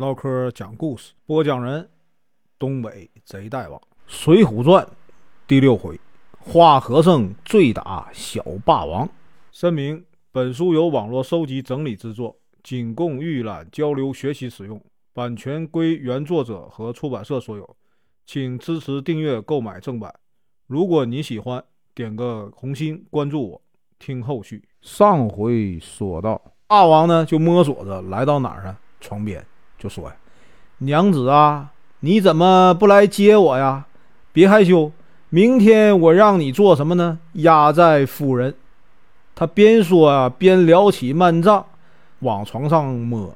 唠嗑讲故事，播讲人：东北贼大王，《水浒传》第六回：花和尚醉打小霸王。声明：本书由网络收集整理制作，仅供预览、交流、学习使用，版权归原作者和出版社所有，请支持订阅、购买正版。如果你喜欢，点个红心，关注我，听后续。上回说到，大王呢就摸索着来到哪儿呢？床边。就说呀：“娘子啊，你怎么不来接我呀？别害羞，明天我让你做什么呢？压寨夫人。”他边说啊，边撩起幔帐，往床上摸，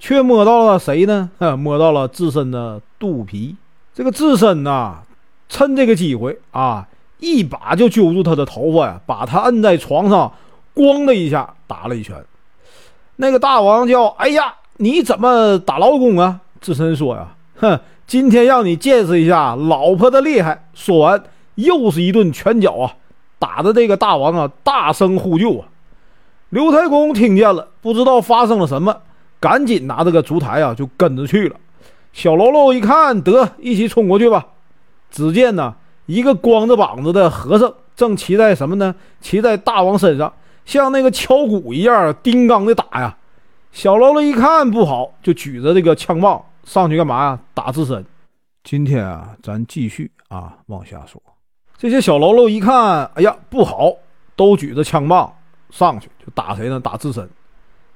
却摸到了谁呢？摸到了自身的肚皮。这个自身呐，趁这个机会啊，一把就揪住他的头发呀，把他摁在床上，咣的一下打了一拳。那个大王叫：“哎呀！”你怎么打老公啊？智深说呀，哼，今天让你见识一下老婆的厉害。说完，又是一顿拳脚啊，打的这个大王啊大声呼救啊。刘太公听见了，不知道发生了什么，赶紧拿着个烛台啊就跟着去了。小喽啰一看，得一起冲过去吧。只见呢，一个光着膀子的和尚正骑在什么呢？骑在大王身上，像那个敲鼓一样，叮当的打呀。小喽啰一看不好，就举着这个枪棒上去干嘛呀？打自身。今天啊，咱继续啊往下说。这些小喽啰一看，哎呀不好，都举着枪棒上去就打谁呢？打自身。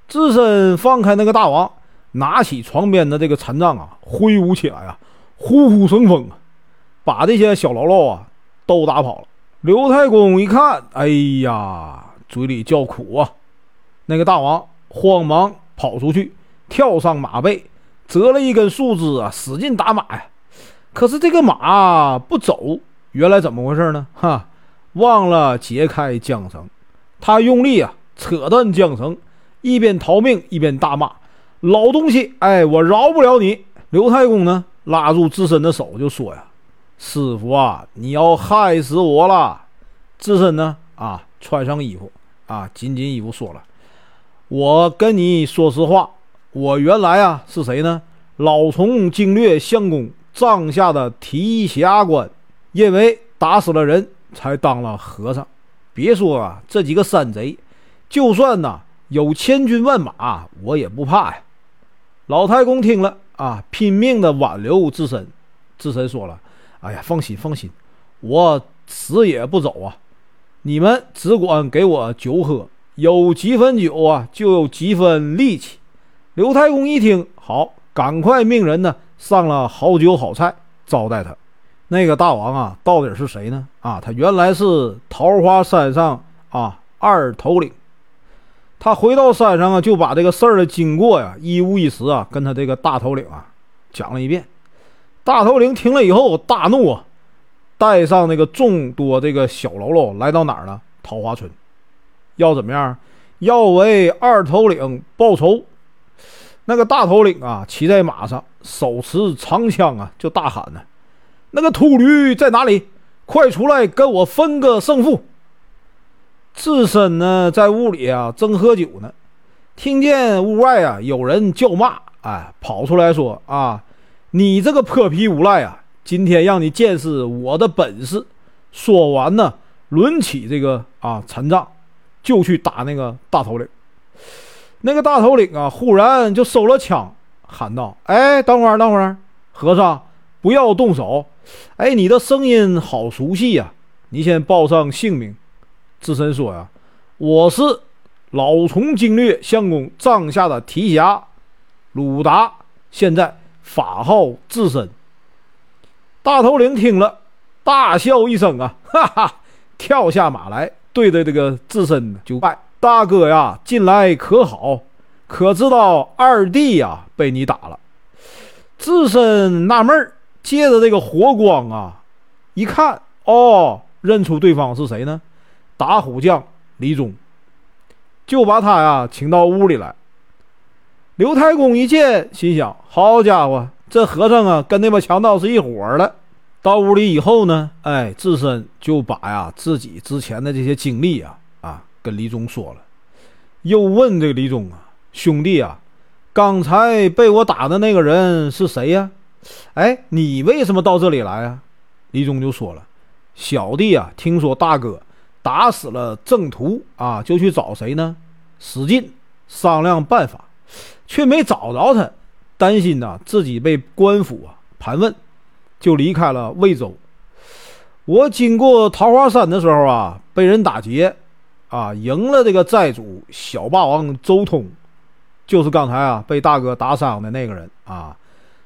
自身放开那个大王，拿起床边的这个禅杖啊，挥舞起来啊，呼呼生风啊，把这些小喽啰啊都打跑了。刘太公一看，哎呀，嘴里叫苦啊。那个大王慌忙。跑出去，跳上马背，折了一根树枝啊，使劲打马呀。可是这个马不走，原来怎么回事呢？哈，忘了解开缰绳。他用力啊，扯断缰绳，一边逃命一边大骂：“老东西，哎，我饶不了你！”刘太公呢，拉住自身的手就说：“呀，师傅啊，你要害死我了！”自身呢，啊，穿上衣服啊，紧紧衣服说了。我跟你说实话，我原来啊是谁呢？老从经略相公帐下的提辖官，因为打死了人才当了和尚。别说啊，这几个山贼，就算呐有千军万马，我也不怕呀。老太公听了啊，拼命的挽留自身。自身说了：“哎呀，放心放心，我死也不走啊！你们只管给我酒喝。”有几分酒啊，就有几分力气。刘太公一听，好，赶快命人呢上了好酒好菜招待他。那个大王啊，到底是谁呢？啊，他原来是桃花山上啊二头领。他回到山上啊，就把这个事儿的经过呀，一五一十啊，跟他这个大头领啊讲了一遍。大头领听了以后大怒啊，带上那个众多这个小喽啰来到哪儿呢？桃花村。要怎么样？要为二头领报仇。那个大头领啊，骑在马上，手持长枪啊，就大喊呢：“那个秃驴在哪里？快出来跟我分个胜负！”自身呢，在屋里啊，正喝酒呢，听见屋外啊有人叫骂，哎，跑出来说：“啊，你这个泼皮无赖啊，今天让你见识我的本事！”说完呢，抡起这个啊禅杖。就去打那个大头领，那个大头领啊，忽然就收了枪，喊道：“哎，等会儿，等会儿，和尚，不要动手！哎，你的声音好熟悉呀，你先报上姓名。”智深说：“呀，我是老从经略相公帐下的提辖鲁达，现在法号智深。”大头领听了，大笑一声啊，哈哈，跳下马来。对着这个自身就拜大哥呀，近来可好？可知道二弟呀被你打了？自身纳闷儿，借着这个火光啊，一看哦，认出对方是谁呢？打虎将李忠，就把他呀请到屋里来。刘太公一见，心想：好家伙，这和尚啊，跟那帮强盗是一伙的。到屋里以后呢，哎，自身就把呀自己之前的这些经历啊啊跟李忠说了，又问这个李忠啊兄弟啊，刚才被我打的那个人是谁呀？哎，你为什么到这里来啊？”李忠就说了：“小弟啊，听说大哥打死了郑屠啊，就去找谁呢？史进商量办法，却没找着他，担心呐自己被官府啊盘问，就离开了魏州。我经过桃花山的时候啊，被人打劫，啊，赢了这个寨主小霸王周通，就是刚才啊被大哥打伤的那个人啊，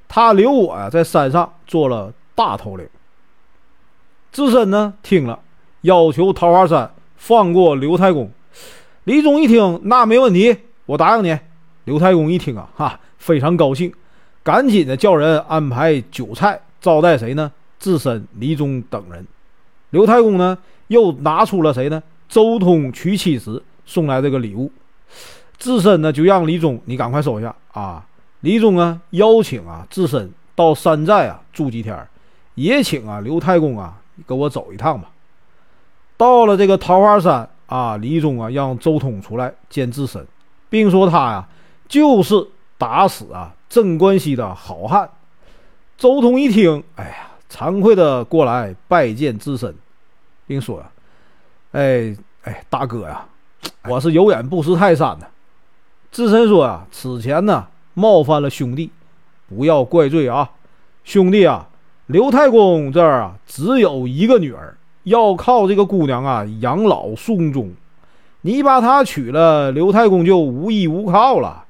他留我呀在山上做了大头领。”自身呢，听了，要求桃花山放过刘太公。李忠一听，那没问题，我答应你。刘太公一听啊，哈，非常高兴，赶紧的叫人安排酒菜招待谁呢？智深、李忠等人。刘太公呢，又拿出了谁呢？周通娶妻时送来这个礼物。智深呢，就让李忠你赶快收下啊。李忠啊，邀请啊智深到山寨啊住几天，也请啊刘太公啊。跟我走一趟吧。到了这个桃花山啊，李忠啊让周通出来见智深，并说他呀就是打死啊镇关西的好汉。周通一听，哎呀，惭愧的过来拜见智深，并说：“哎哎，大哥呀，我是有眼不识泰山呐。”智深说：“啊，此前呢冒犯了兄弟，不要怪罪啊，兄弟啊。”刘太公这儿啊，只有一个女儿，要靠这个姑娘啊养老送终。你把她娶了，刘太公就无依无靠了。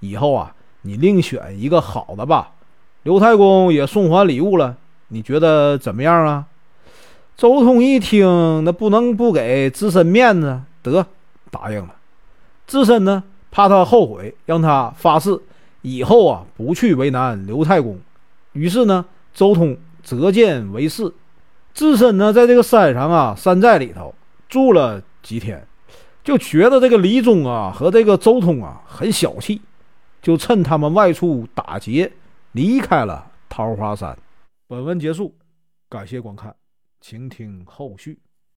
以后啊，你另选一个好的吧。刘太公也送还礼物了，你觉得怎么样啊？周通一听，那不能不给智深面子，得答应了。智深呢，怕他后悔，让他发誓以后啊不去为难刘太公。于是呢。周通择见为誓，智深呢，在这个山上啊，山寨里头住了几天，就觉得这个李忠啊和这个周通啊很小气，就趁他们外出打劫，离开了桃花山。本文结束，感谢观看，请听后续。